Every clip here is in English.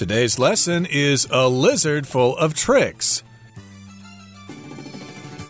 Today's lesson is a lizard full of tricks.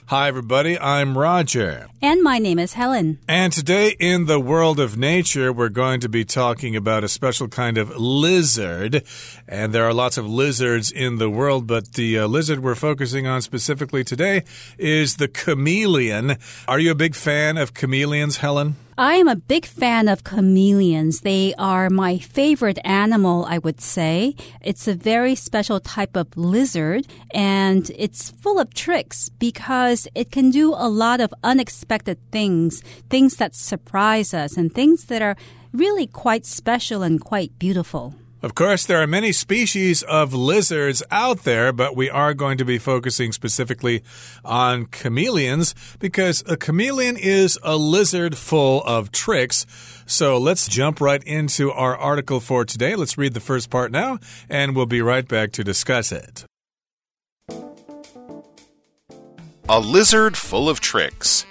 Hi, everybody. I'm Roger. And my name is Helen. And today, in the world of nature, we're going to be talking about a special kind of lizard. And there are lots of lizards in the world, but the uh, lizard we're focusing on specifically today is the chameleon. Are you a big fan of chameleons, Helen? I am a big fan of chameleons. They are my favorite animal, I would say. It's a very special type of lizard and it's full of tricks because it can do a lot of unexpected things, things that surprise us and things that are really quite special and quite beautiful. Of course, there are many species of lizards out there, but we are going to be focusing specifically on chameleons because a chameleon is a lizard full of tricks. So let's jump right into our article for today. Let's read the first part now, and we'll be right back to discuss it. A lizard full of tricks.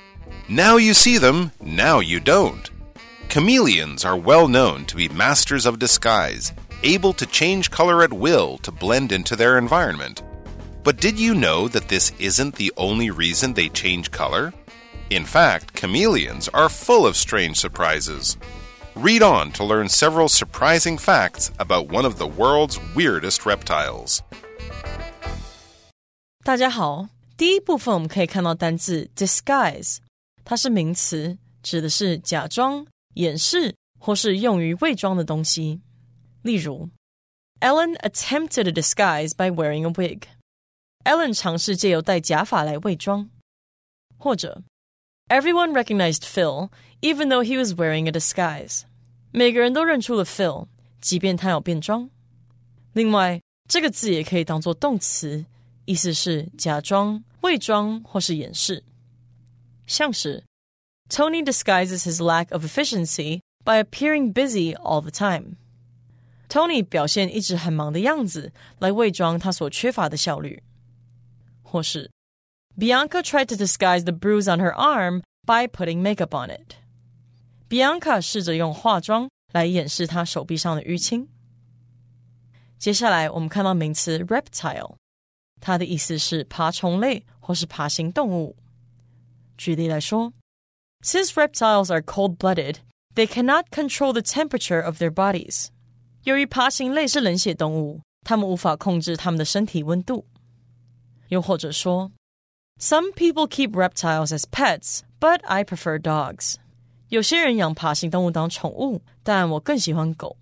Now you see them, now you don't. Chameleons are well known to be masters of disguise able to change color at will to blend into their environment. But did you know that this isn't the only reason they change color? In fact, chameleons are full of strange surprises. Read on to learn several surprising facts about one of the world's weirdest reptiles. 大家好，第一部分我们可以看到单字 disguise，它是名词，指的是假装、掩饰或是用于伪装的东西。 例如，Ellen attempted a disguise by wearing a wig. Ellen 尝试借由戴假发来伪装。或者，Everyone recognized Phil even though he was wearing a disguise. 每个人都认出了 Phil，即便他有变装。另外，这个字也可以当做动词，意思是假装、伪装或是掩饰。像是 Tony disguises his lack of efficiency by appearing busy all the time. Tony 表现一直很忙的样子，来伪装他所缺乏的效率。或是 Bianca tried to disguise the bruise on her arm by putting makeup on it. Bianca 试着用化妆来掩饰她手臂上的淤青。接下来我们看到名词 reptile，它的意思是爬虫类或是爬行动物。举例来说，Since reptiles are cold-blooded, they cannot control the temperature of their bodies. 由于爬行类是冷血动物，它们无法控制它们的身体温度。又或者说，Some people keep reptiles as pets, but I prefer dogs。有些人养爬行动物当宠物，但我更喜欢狗。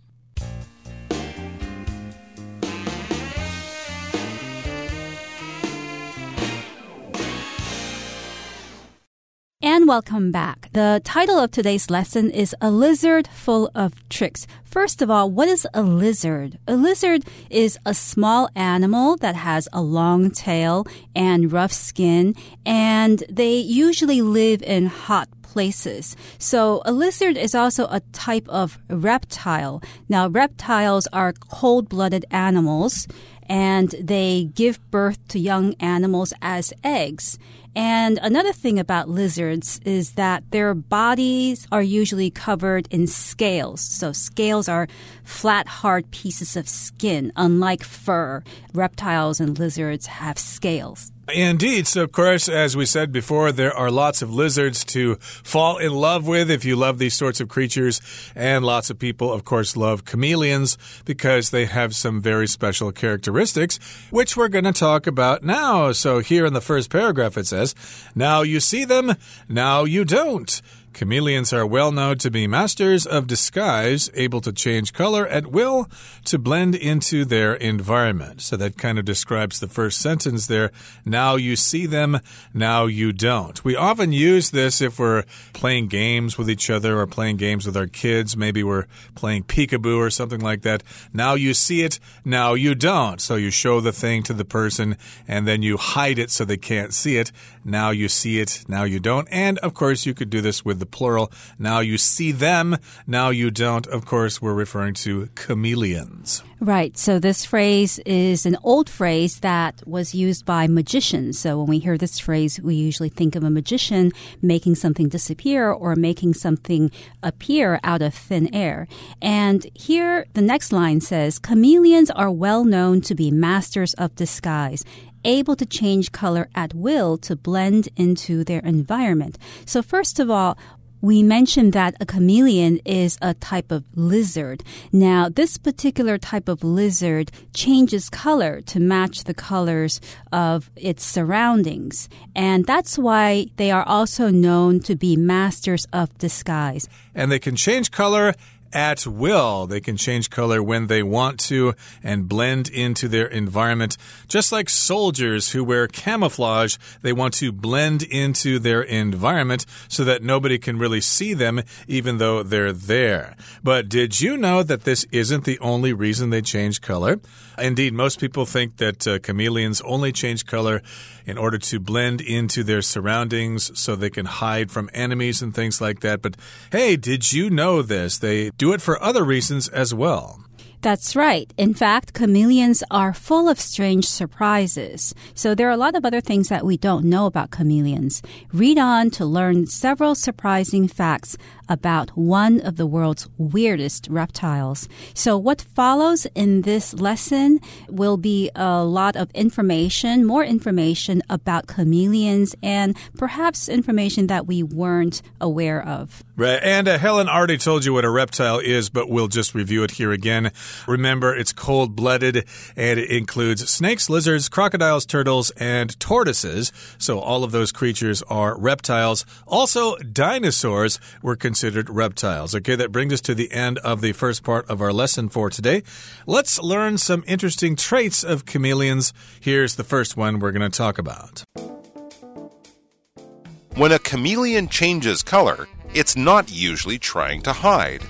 And welcome back. The title of today's lesson is A Lizard Full of Tricks. First of all, what is a lizard? A lizard is a small animal that has a long tail and rough skin, and they usually live in hot places. So a lizard is also a type of reptile. Now, reptiles are cold-blooded animals and they give birth to young animals as eggs. And another thing about lizards is that their bodies are usually covered in scales. So scales are flat, hard pieces of skin. Unlike fur, reptiles and lizards have scales. Indeed. So, of course, as we said before, there are lots of lizards to fall in love with if you love these sorts of creatures. And lots of people, of course, love chameleons because they have some very special characteristics, which we're going to talk about now. So, here in the first paragraph, it says, Now you see them, now you don't. Chameleons are well known to be masters of disguise, able to change color at will to blend into their environment. So that kind of describes the first sentence there. Now you see them, now you don't. We often use this if we're playing games with each other or playing games with our kids. Maybe we're playing peekaboo or something like that. Now you see it, now you don't. So you show the thing to the person and then you hide it so they can't see it. Now you see it, now you don't. And of course, you could do this with the plural. Now you see them, now you don't. Of course, we're referring to chameleons. Right. So this phrase is an old phrase that was used by magicians. So when we hear this phrase, we usually think of a magician making something disappear or making something appear out of thin air. And here the next line says, chameleons are well known to be masters of disguise able to change color at will to blend into their environment. So first of all, we mentioned that a chameleon is a type of lizard. Now, this particular type of lizard changes color to match the colors of its surroundings. And that's why they are also known to be masters of disguise. And they can change color at will. They can change color when they want to and blend into their environment. Just like soldiers who wear camouflage, they want to blend into their environment so that nobody can really see them even though they're there. But did you know that this isn't the only reason they change color? Indeed, most people think that uh, chameleons only change color in order to blend into their surroundings so they can hide from enemies and things like that. But hey, did you know this? They do it for other reasons as well. That's right. In fact, chameleons are full of strange surprises. So there are a lot of other things that we don't know about chameleons. Read on to learn several surprising facts about one of the world's weirdest reptiles. So what follows in this lesson will be a lot of information, more information about chameleons and perhaps information that we weren't aware of. Right. And uh, Helen already told you what a reptile is, but we'll just review it here again. Remember, it's cold blooded and it includes snakes, lizards, crocodiles, turtles, and tortoises. So all of those creatures are reptiles. Also, dinosaurs were considered reptiles. Okay, that brings us to the end of the first part of our lesson for today. Let's learn some interesting traits of chameleons. Here's the first one we're going to talk about. When a chameleon changes color, it's not usually trying to hide.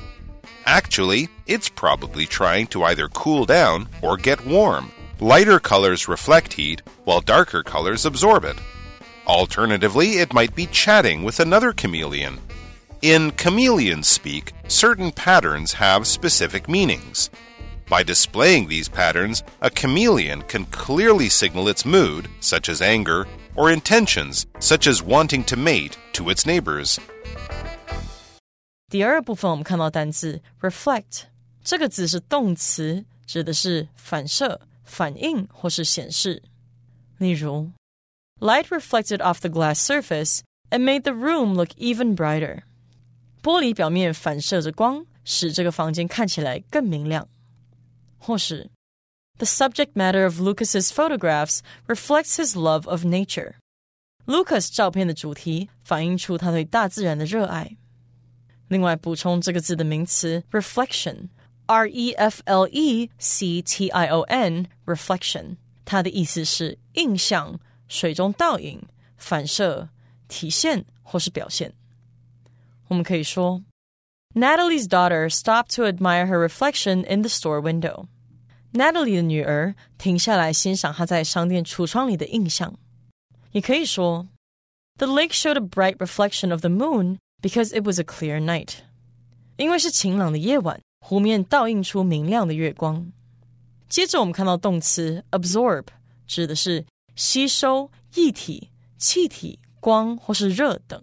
Actually, it's probably trying to either cool down or get warm. Lighter colors reflect heat, while darker colors absorb it. Alternatively, it might be chatting with another chameleon. In chameleon speak, certain patterns have specific meanings. By displaying these patterns, a chameleon can clearly signal its mood, such as anger, or intentions, such as wanting to mate, to its neighbors. 第二部分我们看到单字 reflect 这个字是动词，指的是反射、反应或是显示。例如，Light reflected off the glass surface and made the room look even brighter。 玻璃表面反射着光，使这个房间看起来更明亮。或是，The subject matter of Lucas's photographs reflects his love of nature。Lucas 照片的主题反映出他对大自然的热爱。另外补充这个字的名词 reflection，r e f l e c t i o n，reflection，它的意思是印象、水中倒影、反射、体现或是表现。我们可以说，Natalie's daughter stopped to admire her reflection in the store window。Natalie 的女儿停下来欣赏她在商店橱窗里的印象。也可以说，The lake showed a bright reflection of the moon because it was a clear night。因为是晴朗的夜晚，湖面倒映出明亮的月光。接着我们看到动词 absorb，指的是吸收液体、气体、光或是热等。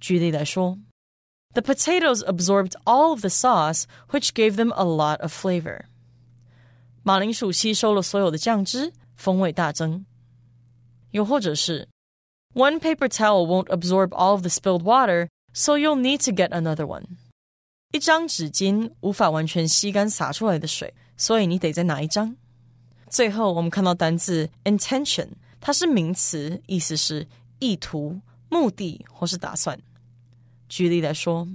举例来说，The potatoes absorbed all of the sauce, which gave them a lot of flavor。马铃薯吸收了所有的酱汁，风味大增。又或者是 one paper towel won't absorb all of the spilled water, so you'll need to get another one. 一张纸巾无法完全吸干洒出来的水，所以你得再拿一张。最后，我们看到单字 intention，它是名词，意思是意图、目的或是打算。 举例来说，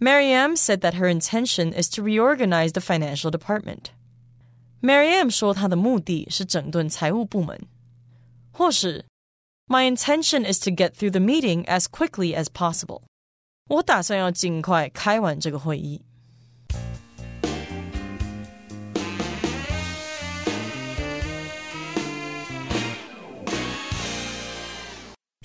Mariam said that her intention is to reorganize the financial department. Mariam 说她的目的是整顿财务部门，或是 my intention is to get through the meeting as quickly as possible. 我打算要尽快开完这个会议。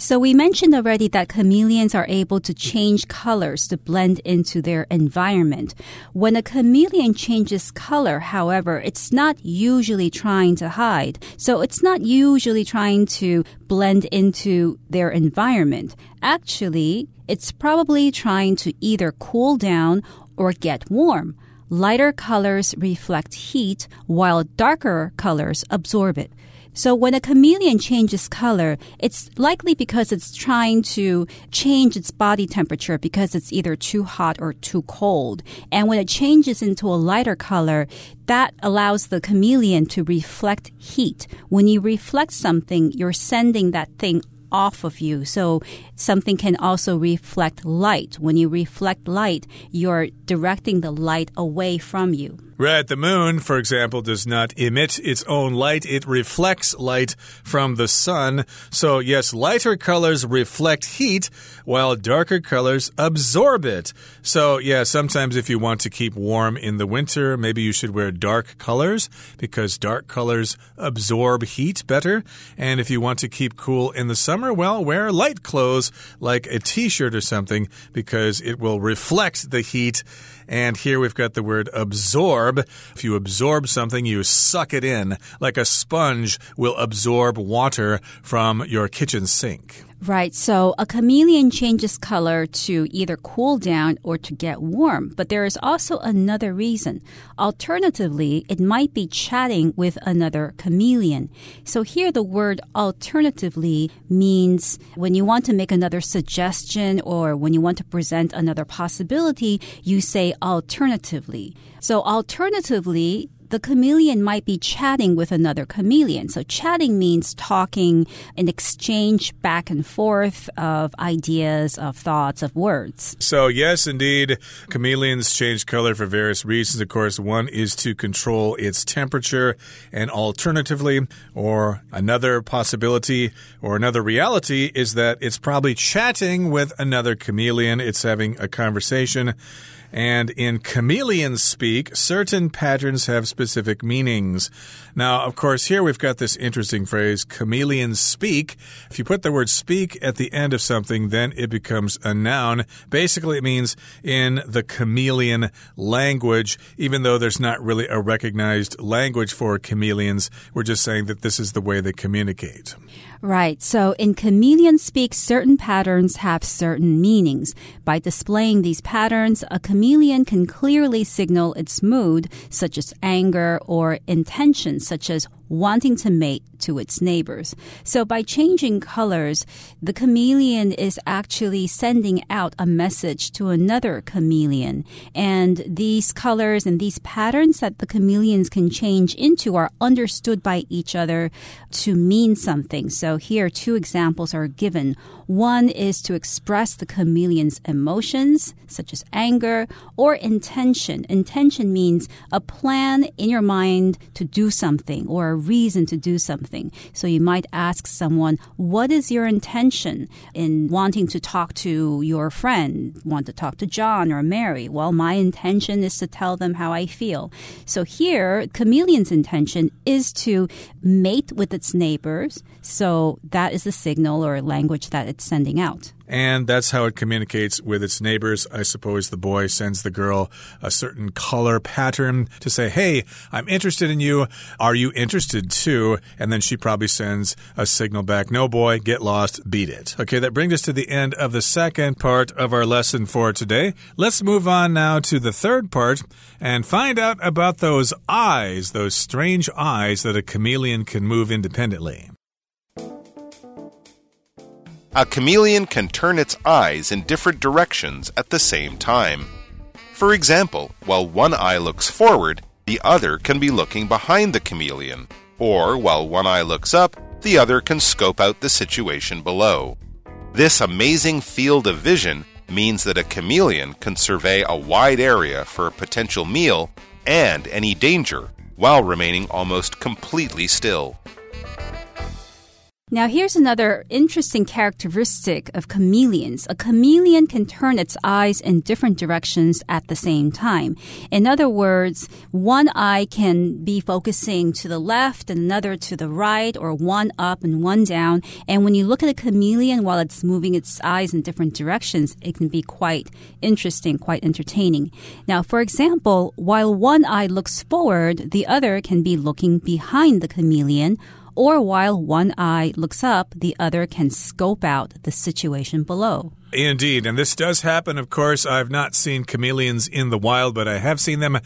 So we mentioned already that chameleons are able to change colors to blend into their environment. When a chameleon changes color, however, it's not usually trying to hide. So it's not usually trying to blend into their environment. Actually, it's probably trying to either cool down or get warm. Lighter colors reflect heat while darker colors absorb it. So when a chameleon changes color, it's likely because it's trying to change its body temperature because it's either too hot or too cold. And when it changes into a lighter color, that allows the chameleon to reflect heat. When you reflect something, you're sending that thing off of you. So something can also reflect light. When you reflect light, you're directing the light away from you. Right. The moon, for example, does not emit its own light. It reflects light from the sun. So, yes, lighter colors reflect heat while darker colors absorb it. So, yeah, sometimes if you want to keep warm in the winter, maybe you should wear dark colors because dark colors absorb heat better. And if you want to keep cool in the summer, well, wear light clothes like a t shirt or something because it will reflect the heat and here we've got the word absorb. If you absorb something, you suck it in, like a sponge will absorb water from your kitchen sink. Right. So a chameleon changes color to either cool down or to get warm. But there is also another reason. Alternatively, it might be chatting with another chameleon. So here the word alternatively means when you want to make another suggestion or when you want to present another possibility, you say alternatively. So alternatively, the chameleon might be chatting with another chameleon. So chatting means talking, an exchange back and forth of ideas, of thoughts, of words. So, yes, indeed, chameleons change color for various reasons. Of course, one is to control its temperature, and alternatively, or another possibility or another reality is that it's probably chatting with another chameleon. It's having a conversation. And in chameleon speak, certain patterns have specific meanings. Now, of course, here we've got this interesting phrase, chameleon speak. If you put the word speak at the end of something, then it becomes a noun. Basically, it means in the chameleon language, even though there's not really a recognized language for chameleons, we're just saying that this is the way they communicate. Right. So in chameleon speak, certain patterns have certain meanings. By displaying these patterns, a chameleon can clearly signal its mood, such as anger or intention, such as wanting to mate to its neighbors. So by changing colors, the chameleon is actually sending out a message to another chameleon. And these colors and these patterns that the chameleons can change into are understood by each other to mean something. So here, two examples are given. One is to express the chameleon's emotions, such as anger, or intention. Intention means a plan in your mind to do something or a reason to do something. So you might ask someone, What is your intention in wanting to talk to your friend? Want to talk to John or Mary? Well, my intention is to tell them how I feel. So here, chameleon's intention is to mate with its neighbors. So that is a signal or language that it it's sending out. And that's how it communicates with its neighbors. I suppose the boy sends the girl a certain color pattern to say, Hey, I'm interested in you. Are you interested too? And then she probably sends a signal back, No, boy, get lost, beat it. Okay, that brings us to the end of the second part of our lesson for today. Let's move on now to the third part and find out about those eyes, those strange eyes that a chameleon can move independently. A chameleon can turn its eyes in different directions at the same time. For example, while one eye looks forward, the other can be looking behind the chameleon. Or while one eye looks up, the other can scope out the situation below. This amazing field of vision means that a chameleon can survey a wide area for a potential meal and any danger while remaining almost completely still. Now, here's another interesting characteristic of chameleons. A chameleon can turn its eyes in different directions at the same time. In other words, one eye can be focusing to the left and another to the right, or one up and one down. And when you look at a chameleon while it's moving its eyes in different directions, it can be quite interesting, quite entertaining. Now, for example, while one eye looks forward, the other can be looking behind the chameleon or while one eye looks up, the other can scope out the situation below. Indeed, and this does happen, of course. I've not seen chameleons in the wild, but I have seen them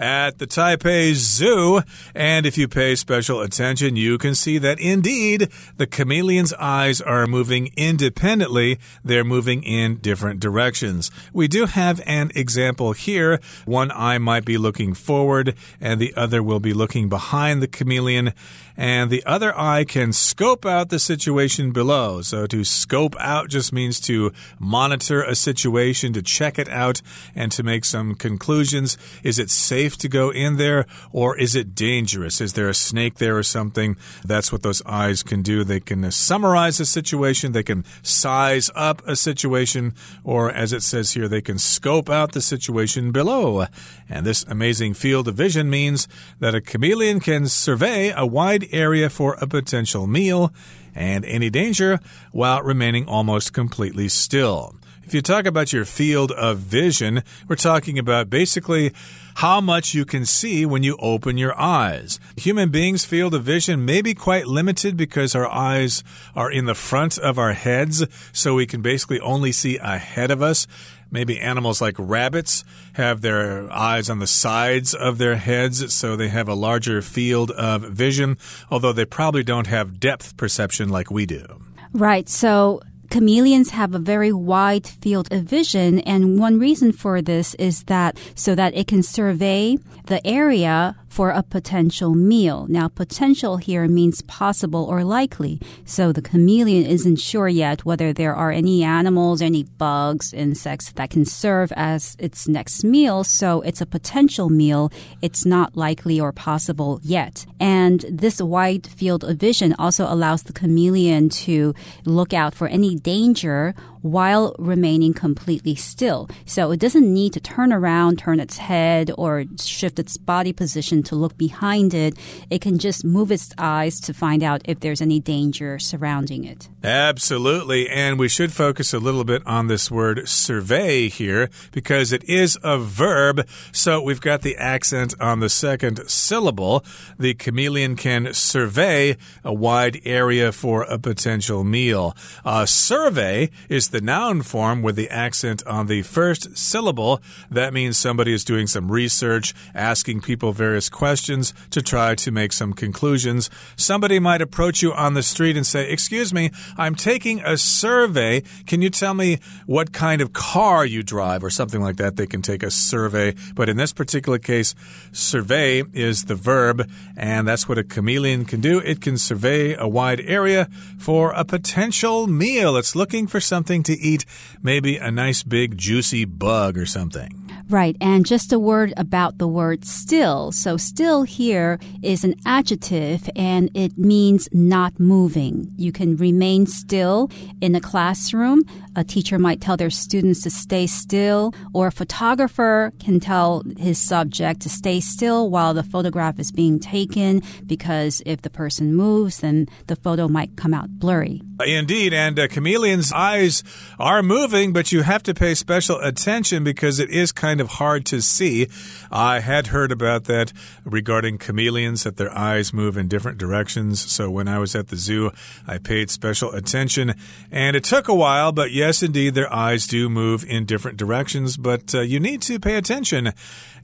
at the Taipei Zoo. And if you pay special attention, you can see that indeed the chameleon's eyes are moving independently. They're moving in different directions. We do have an example here. One eye might be looking forward, and the other will be looking behind the chameleon. And the other eye can scope out the situation below. So to scope out just means to monitor a situation, to check it out, and to make some conclusions. Is it safe to go in there or is it dangerous? Is there a snake there or something? That's what those eyes can do. They can summarize a situation, they can size up a situation, or as it says here, they can scope out the situation below. And this amazing field of vision means that a chameleon can survey a wide area for a potential meal and any danger while remaining almost completely still. If you talk about your field of vision, we're talking about basically how much you can see when you open your eyes. Human beings' field of vision may be quite limited because our eyes are in the front of our heads, so we can basically only see ahead of us. Maybe animals like rabbits have their eyes on the sides of their heads, so they have a larger field of vision, although they probably don't have depth perception like we do. Right. So chameleons have a very wide field of vision, and one reason for this is that so that it can survey the area for a potential meal. Now, potential here means possible or likely. So the chameleon isn't sure yet whether there are any animals, any bugs, insects that can serve as its next meal. So it's a potential meal. It's not likely or possible yet. And this wide field of vision also allows the chameleon to look out for any danger while remaining completely still. So it doesn't need to turn around, turn its head, or shift its body position to look behind it. It can just move its eyes to find out if there's any danger surrounding it. Absolutely. And we should focus a little bit on this word survey here because it is a verb. So we've got the accent on the second syllable. The chameleon can survey a wide area for a potential meal. A survey is the noun form with the accent on the first syllable. That means somebody is doing some research, asking people various questions to try to make some conclusions. Somebody might approach you on the street and say, Excuse me, I'm taking a survey. Can you tell me what kind of car you drive or something like that? They can take a survey. But in this particular case, survey is the verb, and that's what a chameleon can do. It can survey a wide area for a potential meal. It's looking for something to eat, maybe a nice big juicy bug or something. Right. And just a word about the word still. So still here is an adjective and it means not moving. You can remain still in a classroom. A teacher might tell their students to stay still, or a photographer can tell his subject to stay still while the photograph is being taken because if the person moves, then the photo might come out blurry. Indeed, and uh, chameleons' eyes are moving, but you have to pay special attention because it is kind of hard to see. I had heard about that regarding chameleons, that their eyes move in different directions. So when I was at the zoo, I paid special attention, and it took a while, but yes, indeed, their eyes do move in different directions, but uh, you need to pay attention.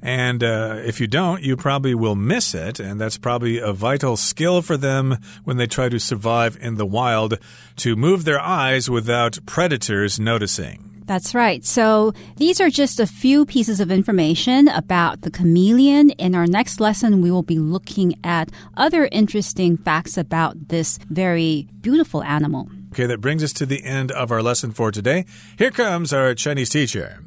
And uh, if you don't, you probably will miss it. And that's probably a vital skill for them when they try to survive in the wild to move their eyes without predators noticing. That's right. So these are just a few pieces of information about the chameleon. In our next lesson, we will be looking at other interesting facts about this very beautiful animal. Okay, that brings us to the end of our lesson for today. Here comes our Chinese teacher.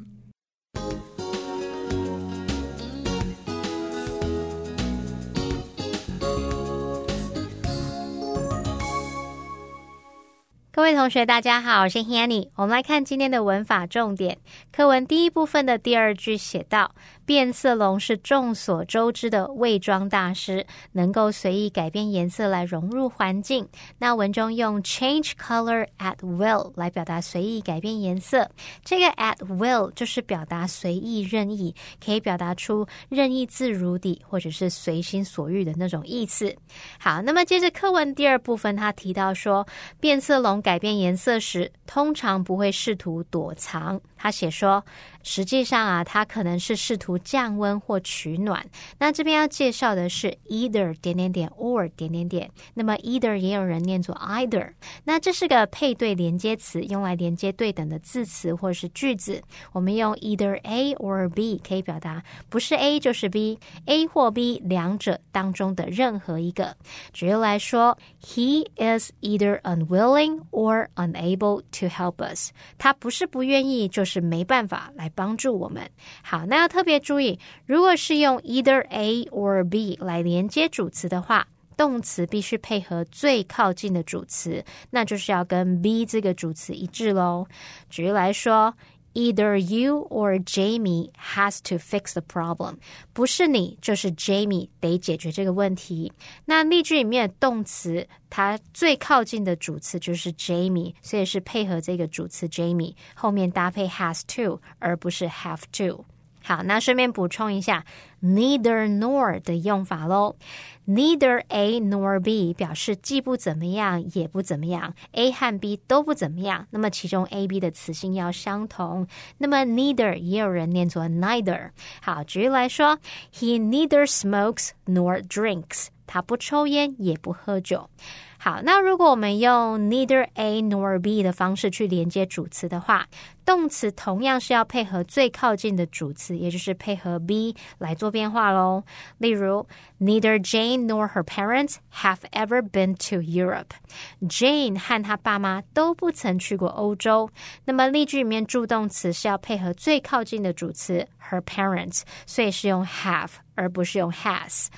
各位同学，大家好，我是 Hanny。我们来看今天的文法重点。课文第一部分的第二句写道：“ 变色龙是众所周知的伪装大师，能够随意改变颜色来融入环境。”那文中用 change color at will 来表达随意改变颜色。这个 at will 就是表达随意任意，可以表达出任意自如的或者是随心所欲的那种意思。好，那么接着课文第二部分，他提到说，变色龙。改变颜色时，通常不会试图躲藏。他写说。实际上啊，他可能是试图降温或取暖。那这边要介绍的是 either 点点点 or 点点点。那么 either 也有人念作 either。那这是个配对连接词，用来连接对等的字词或者是句子。我们用 either A or B 可以表达不是 A 就是 B，A 或 B 两者当中的任何一个。举例来说，He is either unwilling or unable to help us。他不是不愿意，就是没办法来。帮助我们。好，那要特别注意，如果是用 either A or B 来连接主词的话，动词必须配合最靠近的主词，那就是要跟 B 这个主词一致喽。举例来说。Either you or Jamie has to fix the problem，不是你就是 Jamie 得解决这个问题。那例句里面的动词，它最靠近的主词就是 Jamie，所以是配合这个主词 Jamie 后面搭配 has to，而不是 have to。好，那顺便补充一下，neither nor 的用法喽。Neither A nor B 表示既不怎么样也不怎么样，A 和 B 都不怎么样。那么其中 A、B 的词性要相同。那么 neither 也有人念作 neither。好，举例来说，He neither smokes nor drinks。他不抽烟也不喝酒。好，那如果我们用 neither A nor B 的方式去连接主词的话，动词同样是要配合最靠近的主词，也就是配合 B 来做变化喽。例如，Neither Jane nor her parents have ever been to Europe。Jane 和她爸妈都不曾去过欧洲。那么例句里面助动词是要配合最靠近的主词 her parents，所以是用 have 而不是用 has。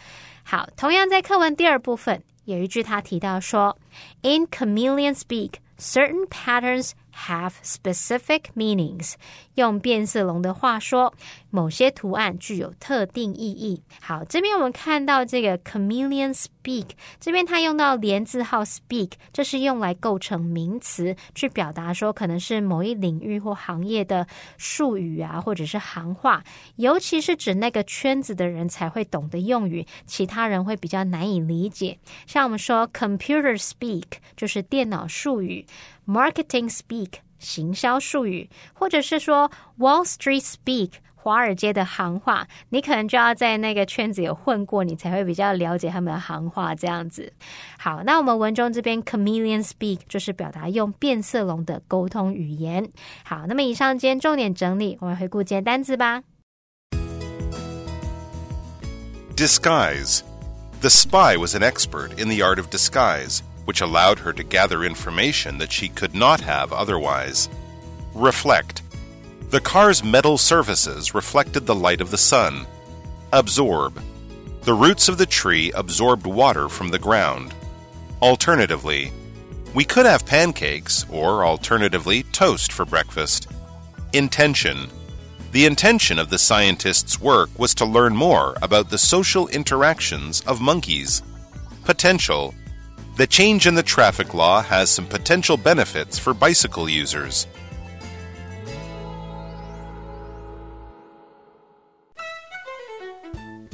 好，同样在课文第二部分。有一句他提到说，In chameleon speak, certain patterns have specific meanings。用变色龙的话说， 某些图案具有特定意义。好，这边我们看到这个 chameleon speak，这边它用到连字号 speak，这是用来构成名词，去表达说可能是某一领域或行业的术语啊，或者是行话，尤其是指那个圈子的人才会懂得用语，其他人会比较难以理解。像我们说 computer speak，就是电脑术语；marketing speak。行销术语，或者是说 Wall Street speak 华尔街的行话，你可能就要在那个圈子有混过，你才会比较了解他们的行话这样子。好，那我们文中这边 chameleon speak 就是表达用变色龙的沟通语言。好，那么以上今天重点整理，我们回顾今天单字吧。Disguise. The spy was an expert in the art of disguise. which allowed her to gather information that she could not have otherwise. Reflect. The car's metal surfaces reflected the light of the sun. Absorb. The roots of the tree absorbed water from the ground. Alternatively, we could have pancakes or alternatively toast for breakfast. Intention. The intention of the scientist's work was to learn more about the social interactions of monkeys. Potential. The change in the traffic law has some potential benefits for bicycle users.